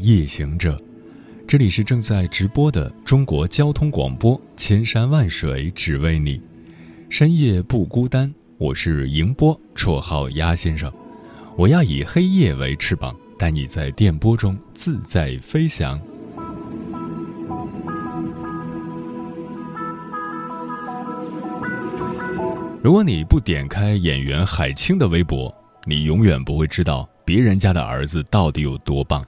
夜行者，这里是正在直播的中国交通广播《千山万水只为你》，深夜不孤单。我是迎波，绰号鸭先生。我要以黑夜为翅膀，带你在电波中自在飞翔。如果你不点开演员海清的微博，你永远不会知道别人家的儿子到底有多棒。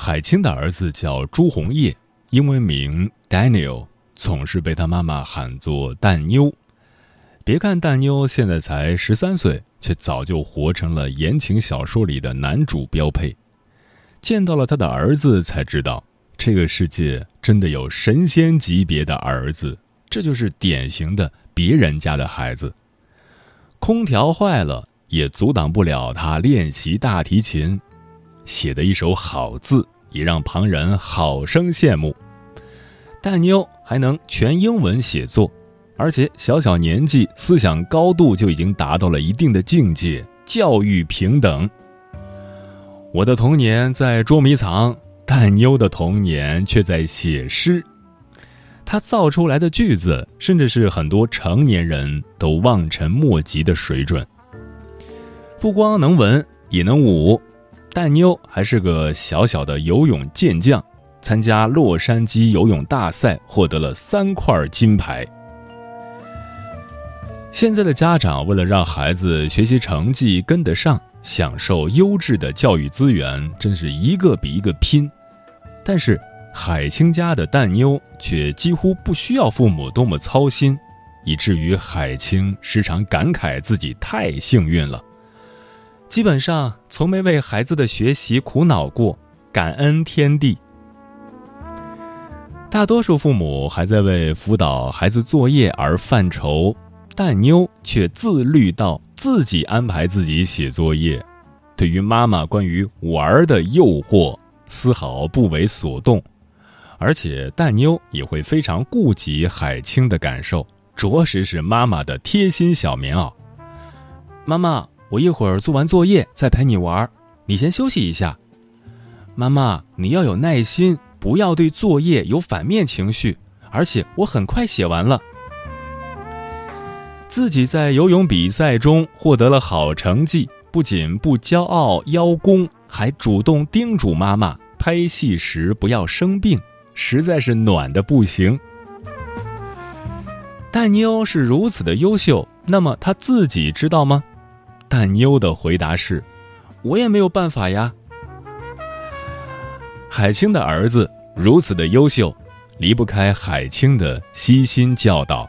海清的儿子叫朱红叶，英文名 Daniel，总是被他妈妈喊作蛋妞。别看蛋妞现在才十三岁，却早就活成了言情小说里的男主标配。见到了他的儿子，才知道这个世界真的有神仙级别的儿子，这就是典型的别人家的孩子。空调坏了。也阻挡不了他练习大提琴，写的一手好字也让旁人好生羡慕。蛋妞还能全英文写作，而且小小年纪思想高度就已经达到了一定的境界，教育平等。我的童年在捉迷藏，蛋妞的童年却在写诗。他造出来的句子，甚至是很多成年人都望尘莫及的水准。不光能文也能武，蛋妞还是个小小的游泳健将，参加洛杉矶游泳大赛获得了三块金牌。现在的家长为了让孩子学习成绩跟得上，享受优质的教育资源，真是一个比一个拼。但是海清家的蛋妞却几乎不需要父母多么操心，以至于海清时常感慨自己太幸运了。基本上从没为孩子的学习苦恼过，感恩天地。大多数父母还在为辅导孩子作业而犯愁，但妞却自律到自己安排自己写作业，对于妈妈关于玩的诱惑丝毫不为所动，而且蛋妞也会非常顾及海清的感受，着实是妈妈的贴心小棉袄。妈妈。我一会儿做完作业再陪你玩，你先休息一下。妈妈，你要有耐心，不要对作业有反面情绪。而且我很快写完了。自己在游泳比赛中获得了好成绩，不仅不骄傲邀功，还主动叮嘱妈妈拍戏时不要生病，实在是暖的不行。蛋妞是如此的优秀，那么她自己知道吗？蛋妞的回答是：“我也没有办法呀。”海清的儿子如此的优秀，离不开海清的悉心教导。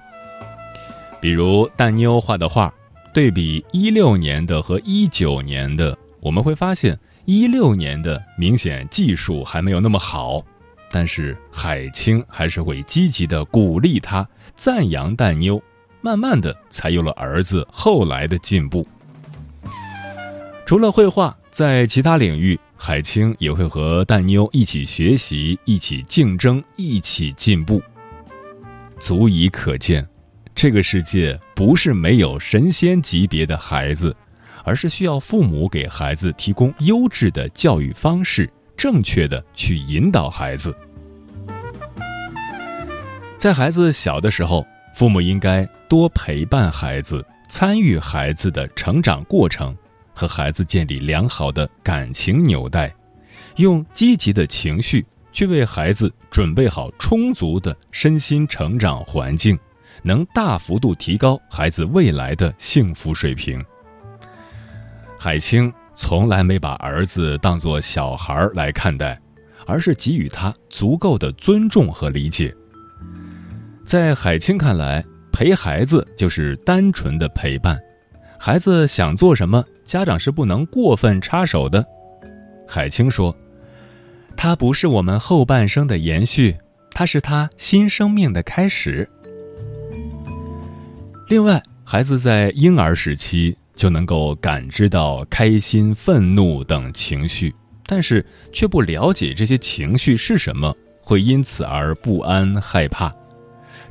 比如蛋妞画的画，对比一六年的和一九年的，我们会发现一六年的明显技术还没有那么好，但是海清还是会积极的鼓励他，赞扬蛋妞，慢慢的才有了儿子后来的进步。除了绘画，在其他领域，海清也会和蛋妞一起学习、一起竞争、一起进步。足以可见，这个世界不是没有神仙级别的孩子，而是需要父母给孩子提供优质的教育方式，正确的去引导孩子。在孩子小的时候，父母应该多陪伴孩子，参与孩子的成长过程。和孩子建立良好的感情纽带，用积极的情绪去为孩子准备好充足的身心成长环境，能大幅度提高孩子未来的幸福水平。海清从来没把儿子当作小孩来看待，而是给予他足够的尊重和理解。在海清看来，陪孩子就是单纯的陪伴。孩子想做什么，家长是不能过分插手的。海清说：“它不是我们后半生的延续，它是他新生命的开始。另外，孩子在婴儿时期就能够感知到开心、愤怒等情绪，但是却不了解这些情绪是什么，会因此而不安、害怕。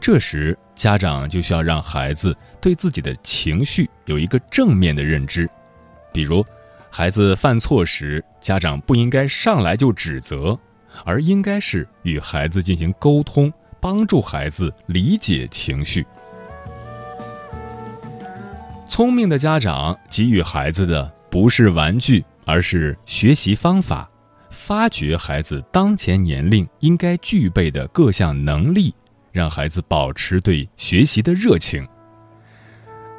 这时，家长就需要让孩子对自己的情绪有一个正面的认知，比如，孩子犯错时，家长不应该上来就指责，而应该是与孩子进行沟通，帮助孩子理解情绪。聪明的家长给予孩子的不是玩具，而是学习方法，发掘孩子当前年龄应该具备的各项能力。让孩子保持对学习的热情。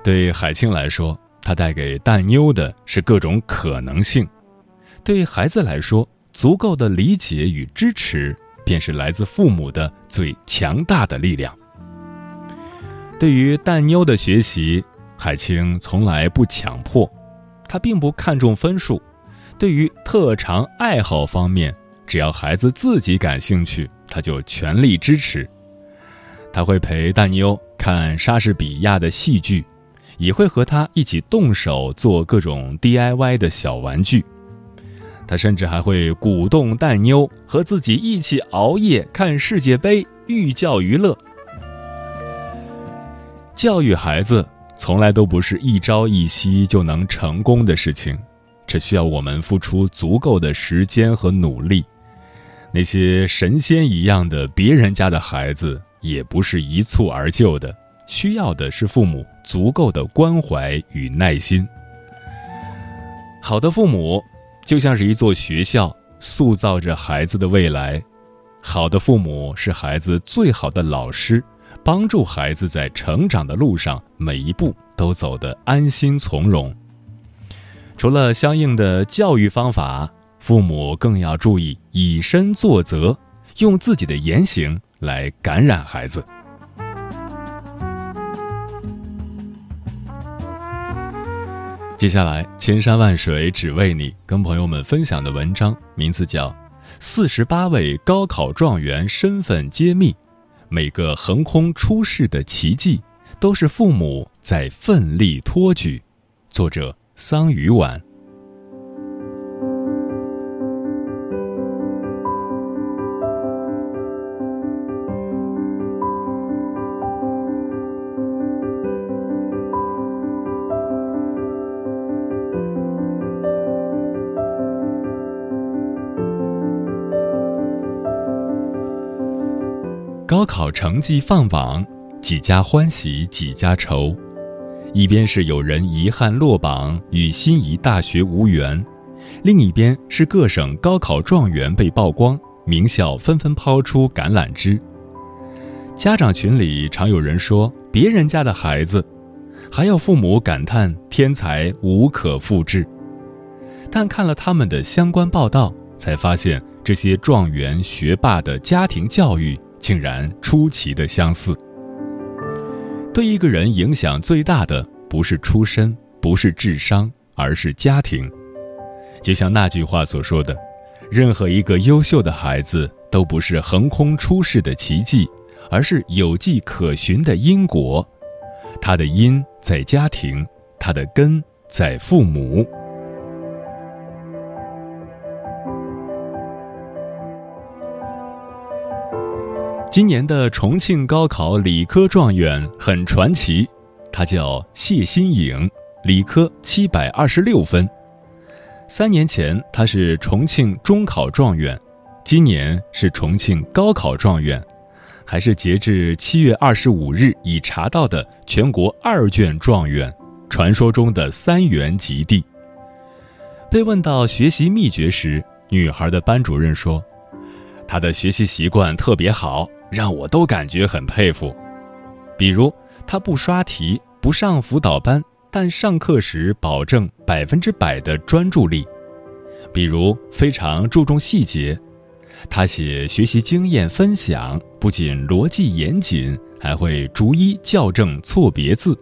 对海清来说，他带给蛋妞的是各种可能性；对孩子来说，足够的理解与支持便是来自父母的最强大的力量。对于蛋妞的学习，海清从来不强迫，他并不看重分数。对于特长爱好方面，只要孩子自己感兴趣，他就全力支持。他会陪大妞看莎士比亚的戏剧，也会和他一起动手做各种 DIY 的小玩具。他甚至还会鼓动蛋妞和自己一起熬夜看世界杯，寓教于乐。教育孩子从来都不是一朝一夕就能成功的事情，这需要我们付出足够的时间和努力。那些神仙一样的别人家的孩子。也不是一蹴而就的，需要的是父母足够的关怀与耐心。好的父母就像是一座学校，塑造着孩子的未来。好的父母是孩子最好的老师，帮助孩子在成长的路上每一步都走得安心从容。除了相应的教育方法，父母更要注意以身作则，用自己的言行。来感染孩子。接下来，千山万水只为你，跟朋友们分享的文章名字叫《四十八位高考状元身份揭秘》，每个横空出世的奇迹，都是父母在奋力托举。作者：桑榆晚。高考成绩放榜，几家欢喜几家愁。一边是有人遗憾落榜，与心仪大学无缘；另一边是各省高考状元被曝光，名校纷纷抛出橄榄枝。家长群里常有人说别人家的孩子，还有父母感叹天才无可复制。但看了他们的相关报道，才发现这些状元学霸的家庭教育。竟然出奇的相似。对一个人影响最大的不是出身，不是智商，而是家庭。就像那句话所说的：“任何一个优秀的孩子都不是横空出世的奇迹，而是有迹可循的因果。他的因在家庭，他的根在父母。”今年的重庆高考理科状元很传奇，他叫谢新颖，理科七百二十六分。三年前他是重庆中考状元，今年是重庆高考状元，还是截至七月二十五日已查到的全国二卷状元，传说中的三元及第。被问到学习秘诀时，女孩的班主任说：“她的学习习惯特别好。”让我都感觉很佩服，比如他不刷题、不上辅导班，但上课时保证百分之百的专注力；比如非常注重细节，他写学习经验分享，不仅逻辑严谨，还会逐一校正错别字。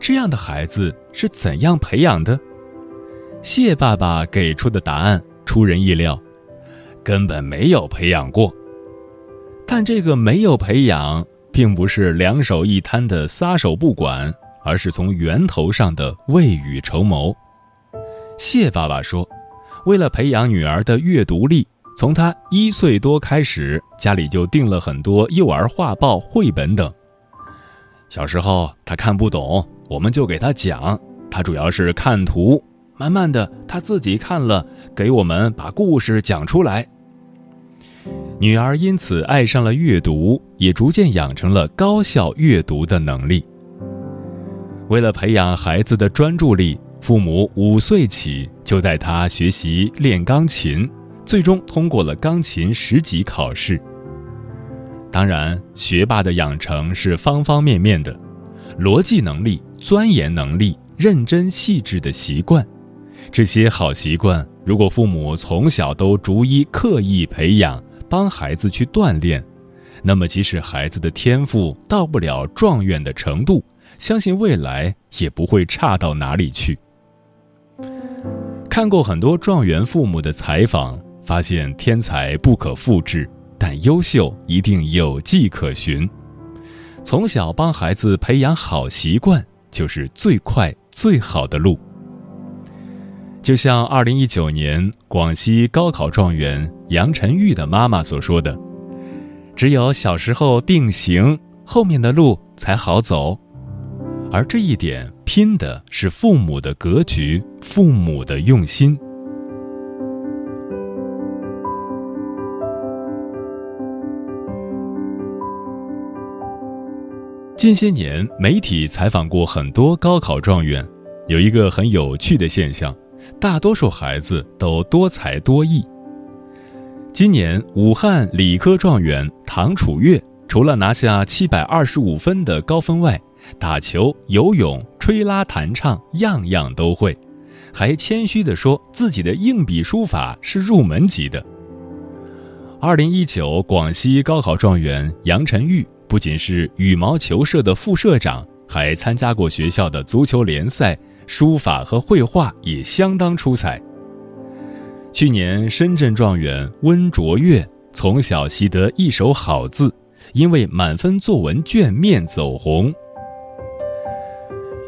这样的孩子是怎样培养的？谢爸爸给出的答案出人意料。根本没有培养过。但这个没有培养，并不是两手一摊的撒手不管，而是从源头上的未雨绸缪。谢爸爸说，为了培养女儿的阅读力，从她一岁多开始，家里就订了很多幼儿画报、绘本等。小时候她看不懂，我们就给她讲，她主要是看图。慢慢的，她自己看了，给我们把故事讲出来。女儿因此爱上了阅读，也逐渐养成了高效阅读的能力。为了培养孩子的专注力，父母五岁起就带他学习练钢琴，最终通过了钢琴十级考试。当然，学霸的养成是方方面面的，逻辑能力、钻研能力、认真细致的习惯，这些好习惯，如果父母从小都逐一刻意培养。帮孩子去锻炼，那么即使孩子的天赋到不了状元的程度，相信未来也不会差到哪里去。看过很多状元父母的采访，发现天才不可复制，但优秀一定有迹可循。从小帮孩子培养好习惯，就是最快最好的路。就像二零一九年广西高考状元杨晨玉的妈妈所说的：“只有小时候定型，后面的路才好走。”而这一点拼的是父母的格局，父母的用心。近些年，媒体采访过很多高考状元，有一个很有趣的现象。大多数孩子都多才多艺。今年武汉理科状元唐楚月，除了拿下七百二十五分的高分外，打球、游泳、吹拉弹唱样样都会，还谦虚地说自己的硬笔书法是入门级的。二零一九广西高考状元杨晨玉，不仅是羽毛球社的副社长，还参加过学校的足球联赛。书法和绘画也相当出彩。去年深圳状元温卓越从小习得一手好字，因为满分作文卷面走红。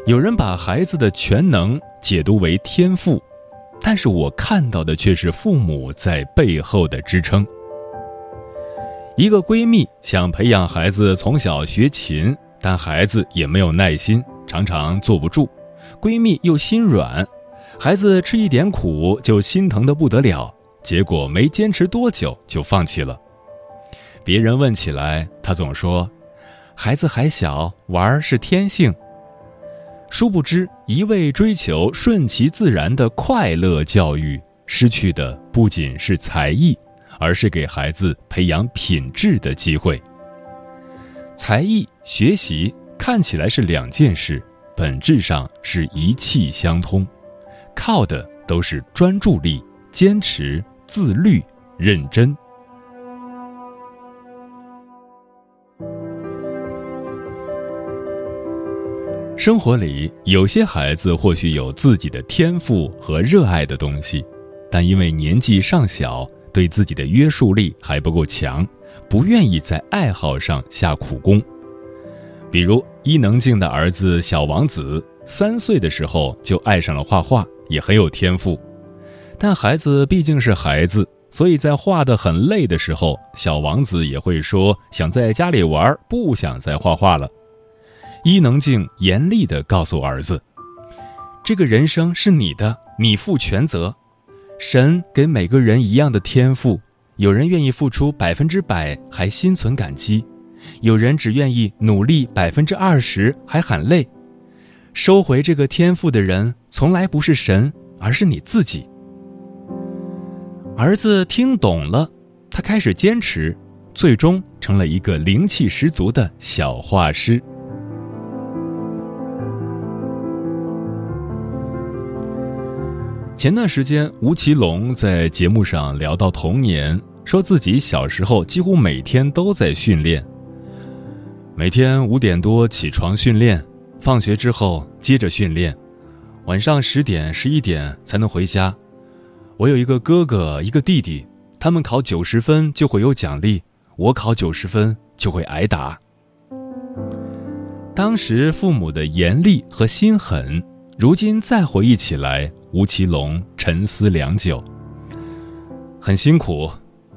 有人把孩子的全能解读为天赋，但是我看到的却是父母在背后的支撑。一个闺蜜想培养孩子从小学琴，但孩子也没有耐心，常常坐不住。闺蜜又心软，孩子吃一点苦就心疼的不得了，结果没坚持多久就放弃了。别人问起来，她总说：“孩子还小，玩是天性。”殊不知，一味追求顺其自然的快乐教育，失去的不仅是才艺，而是给孩子培养品质的机会。才艺学习看起来是两件事。本质上是一气相通，靠的都是专注力、坚持、自律、认真。生活里有些孩子或许有自己的天赋和热爱的东西，但因为年纪尚小，对自己的约束力还不够强，不愿意在爱好上下苦功。比如伊能静的儿子小王子，三岁的时候就爱上了画画，也很有天赋。但孩子毕竟是孩子，所以在画的很累的时候，小王子也会说想在家里玩，不想再画画了。伊能静严厉地告诉儿子：“这个人生是你的，你负全责。神给每个人一样的天赋，有人愿意付出百分之百，还心存感激。”有人只愿意努力百分之二十还喊累，收回这个天赋的人从来不是神，而是你自己。儿子听懂了，他开始坚持，最终成了一个灵气十足的小画师。前段时间，吴奇隆在节目上聊到童年，说自己小时候几乎每天都在训练。每天五点多起床训练，放学之后接着训练，晚上十点十一点才能回家。我有一个哥哥，一个弟弟，他们考九十分就会有奖励，我考九十分就会挨打。当时父母的严厉和心狠，如今再回忆起来，吴奇隆沉思良久。很辛苦，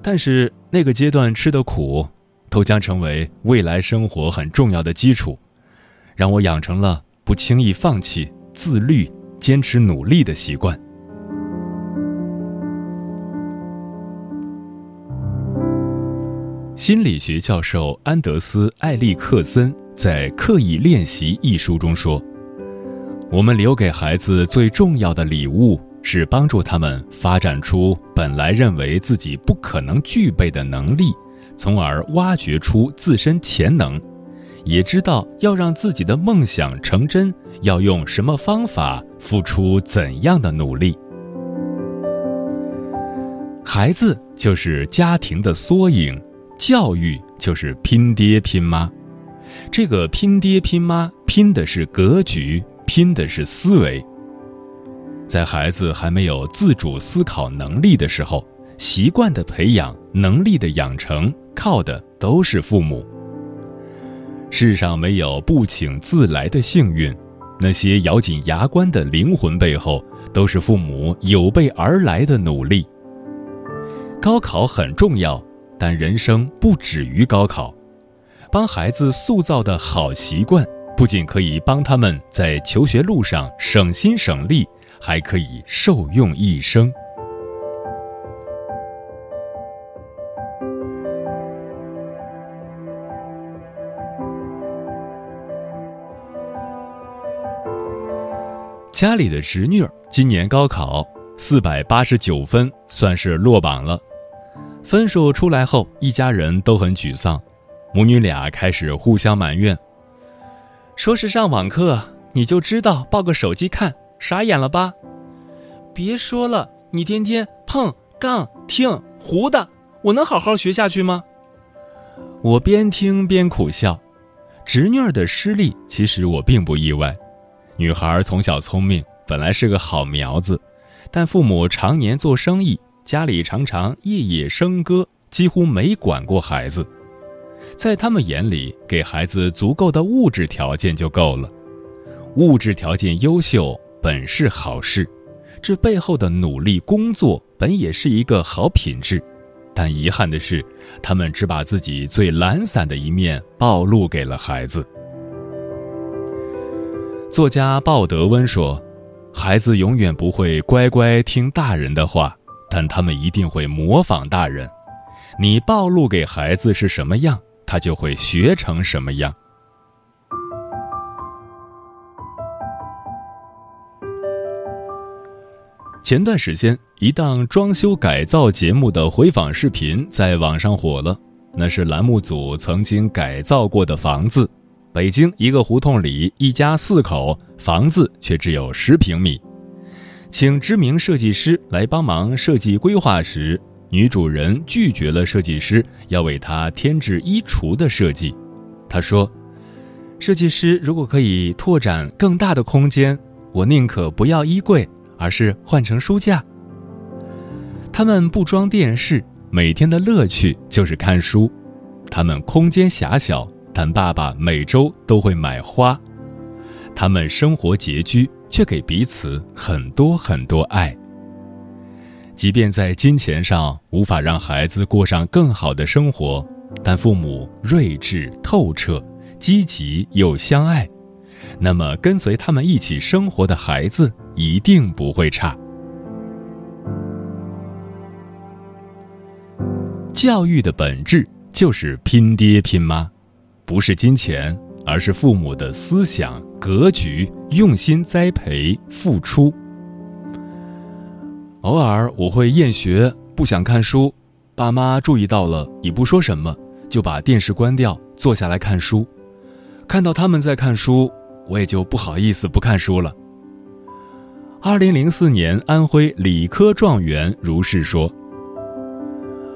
但是那个阶段吃的苦，都将成为未来生活很重要的基础，让我养成了不轻易放弃、自律、坚持努力的习惯。心理学教授安德斯·艾利克森在《刻意练习》一书中说：“我们留给孩子最重要的礼物。”是帮助他们发展出本来认为自己不可能具备的能力，从而挖掘出自身潜能，也知道要让自己的梦想成真，要用什么方法，付出怎样的努力。孩子就是家庭的缩影，教育就是拼爹拼妈。这个拼爹拼妈拼的是格局，拼的是思维。在孩子还没有自主思考能力的时候，习惯的培养、能力的养成，靠的都是父母。世上没有不请自来的幸运，那些咬紧牙关的灵魂背后，都是父母有备而来的努力。高考很重要，但人生不止于高考。帮孩子塑造的好习惯，不仅可以帮他们在求学路上省心省力。还可以受用一生。家里的侄女儿今年高考四百八十九分，算是落榜了。分数出来后，一家人都很沮丧，母女俩开始互相埋怨：“说是上网课，你就知道抱个手机看。”傻眼了吧？别说了，你天天碰杠听胡的，我能好好学下去吗？我边听边苦笑。侄女儿的失利，其实我并不意外。女孩从小聪明，本来是个好苗子，但父母常年做生意，家里常常夜夜笙歌，几乎没管过孩子。在他们眼里，给孩子足够的物质条件就够了，物质条件优秀。本是好事，这背后的努力工作本也是一个好品质，但遗憾的是，他们只把自己最懒散的一面暴露给了孩子。作家鲍德温说：“孩子永远不会乖乖听大人的话，但他们一定会模仿大人。你暴露给孩子是什么样，他就会学成什么样。”前段时间，一档装修改造节目的回访视频在网上火了。那是栏目组曾经改造过的房子，北京一个胡同里，一家四口，房子却只有十平米。请知名设计师来帮忙设计规划时，女主人拒绝了设计师要为她添置衣橱的设计。她说：“设计师如果可以拓展更大的空间，我宁可不要衣柜。”而是换成书架。他们不装电视，每天的乐趣就是看书。他们空间狭小，但爸爸每周都会买花。他们生活拮据，却给彼此很多很多爱。即便在金钱上无法让孩子过上更好的生活，但父母睿智透彻、积极又相爱。那么，跟随他们一起生活的孩子一定不会差。教育的本质就是拼爹拼妈，不是金钱，而是父母的思想格局、用心栽培、付出。偶尔我会厌学，不想看书，爸妈注意到了，也不说什么，就把电视关掉，坐下来看书。看到他们在看书。我也就不好意思不看书了。二零零四年，安徽理科状元如是说。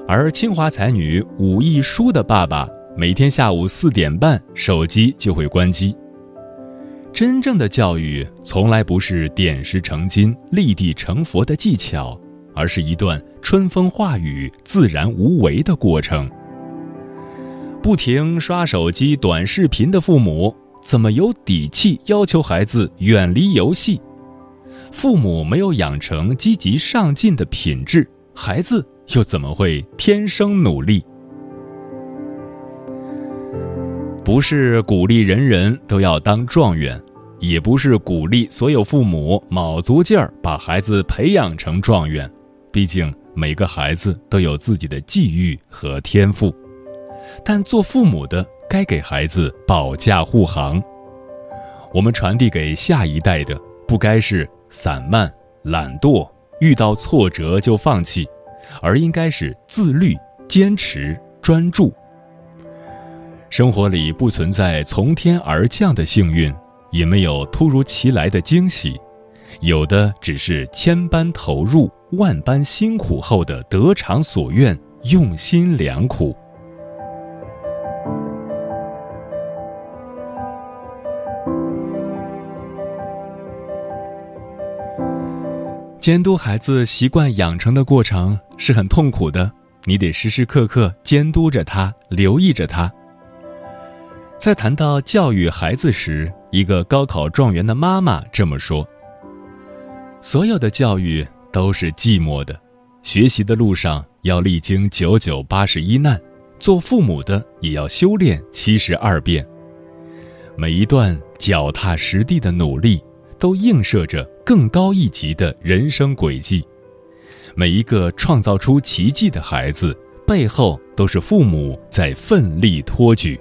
而清华才女武亦姝的爸爸，每天下午四点半，手机就会关机。真正的教育，从来不是点石成金、立地成佛的技巧，而是一段春风化雨、自然无为的过程。不停刷手机、短视频的父母，怎么有底气要求孩子远离游戏？父母没有养成积极上进的品质，孩子又怎么会天生努力？不是鼓励人人都要当状元，也不是鼓励所有父母卯足劲儿把孩子培养成状元。毕竟每个孩子都有自己的际遇和天赋，但做父母的该给孩子保驾护航。我们传递给下一代的，不该是散漫、懒惰，遇到挫折就放弃，而应该是自律、坚持、专注。生活里不存在从天而降的幸运，也没有突如其来的惊喜，有的只是千般投入、万般辛苦后的得偿所愿，用心良苦。监督孩子习惯养成的过程是很痛苦的，你得时时刻刻监督着他，留意着他。在谈到教育孩子时，一个高考状元的妈妈这么说：“所有的教育都是寂寞的，学习的路上要历经九九八十一难，做父母的也要修炼七十二变。每一段脚踏实地的努力，都映射着更高一级的人生轨迹。每一个创造出奇迹的孩子，背后都是父母在奋力托举。”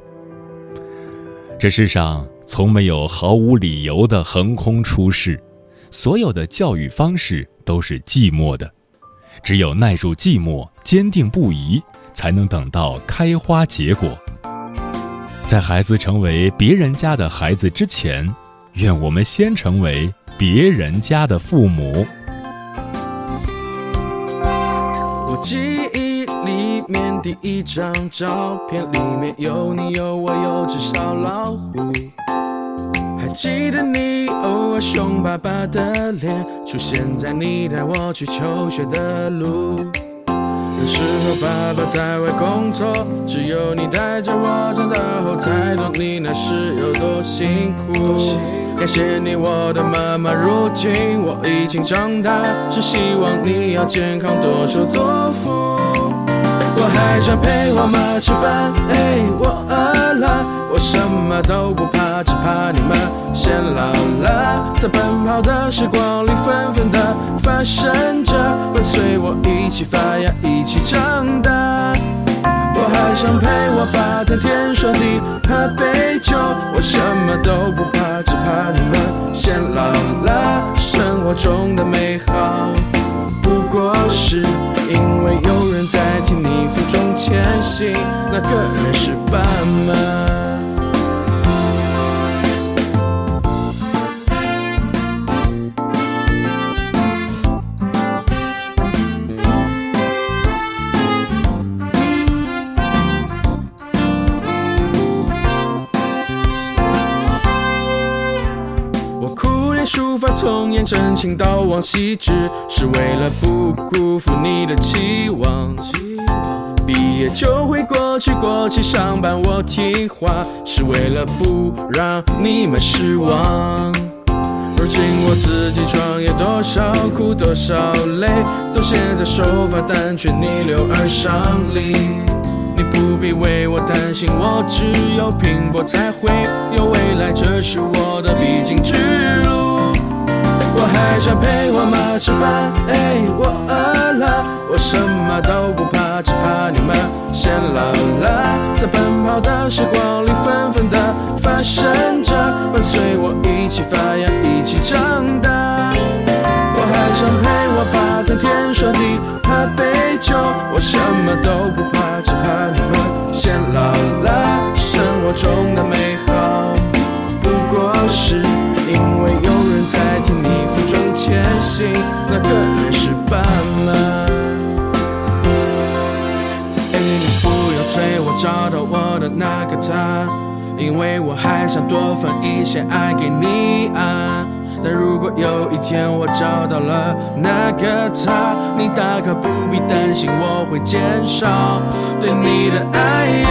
这世上从没有毫无理由的横空出世，所有的教育方式都是寂寞的，只有耐住寂寞，坚定不移，才能等到开花结果。在孩子成为别人家的孩子之前，愿我们先成为别人家的父母。面第一张照片，里面有你有我有只小老虎。还记得你偶尔凶巴巴的脸，出现在你带我去求学的路。那时候爸爸在外工作，只有你带着我，长大后才懂你那时有多辛苦。感谢你，我的妈妈，如今我已经长大，只希望你要健康，多寿多福。还想陪我妈吃饭，哎，我饿了，我什么都不怕，只怕你们先老了。在奔跑的时光里，纷纷的发生着，伴随我一起发芽，一起长大。我还想陪我爸谈天说地，喝杯酒，我什么都不怕，只怕你们先老了。生活中的美好，不过是因为有人在替你负前行，那个人是爸妈。我苦练书法，从颜真卿到王羲之，是为了不辜负你的期望。毕业就会过去，过去上班我听话，是为了不让你们失望。如今我自己创业，多少苦多少累，都写在手法，但却逆流而上里。你不必为我担心，我只有拼搏才会有未来，这是我的必经之路。还想陪我妈吃饭，哎，我饿了，我什么都不怕，只怕你们先老了。在奔跑的时光里，纷纷的发生着，伴随我一起发芽，一起长大。我还想陪我爸谈天说地，喝杯酒，我什么都不怕，只怕你们先老了。生活中的美那个人是爸妈。哎，你不要催我找到我的那个他，因为我还想多分一些爱给你啊。但如果有一天我找到了那个他，你大可不必担心我会减少对你的爱呀。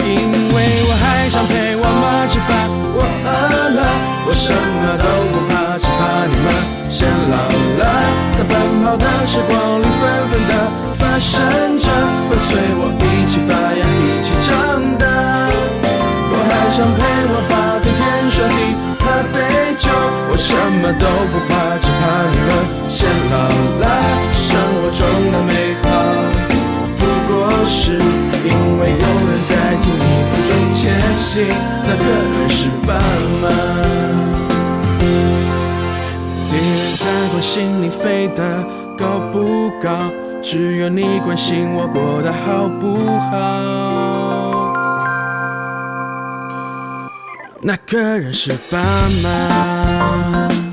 因为我还想陪我妈吃饭，我饿了，我什么都不怕你们先老了。在奔跑的时光里，纷纷的发生着，伴随我一起发芽，一起长大。我还想陪我爸天天说地喝杯酒，我什么都不怕，只怕你们先老了。生活中的美好，不过是因为有人在替你负重前行，那个人是爸妈。飞得高不高，只有你关心我过得好不好。那个人是爸妈。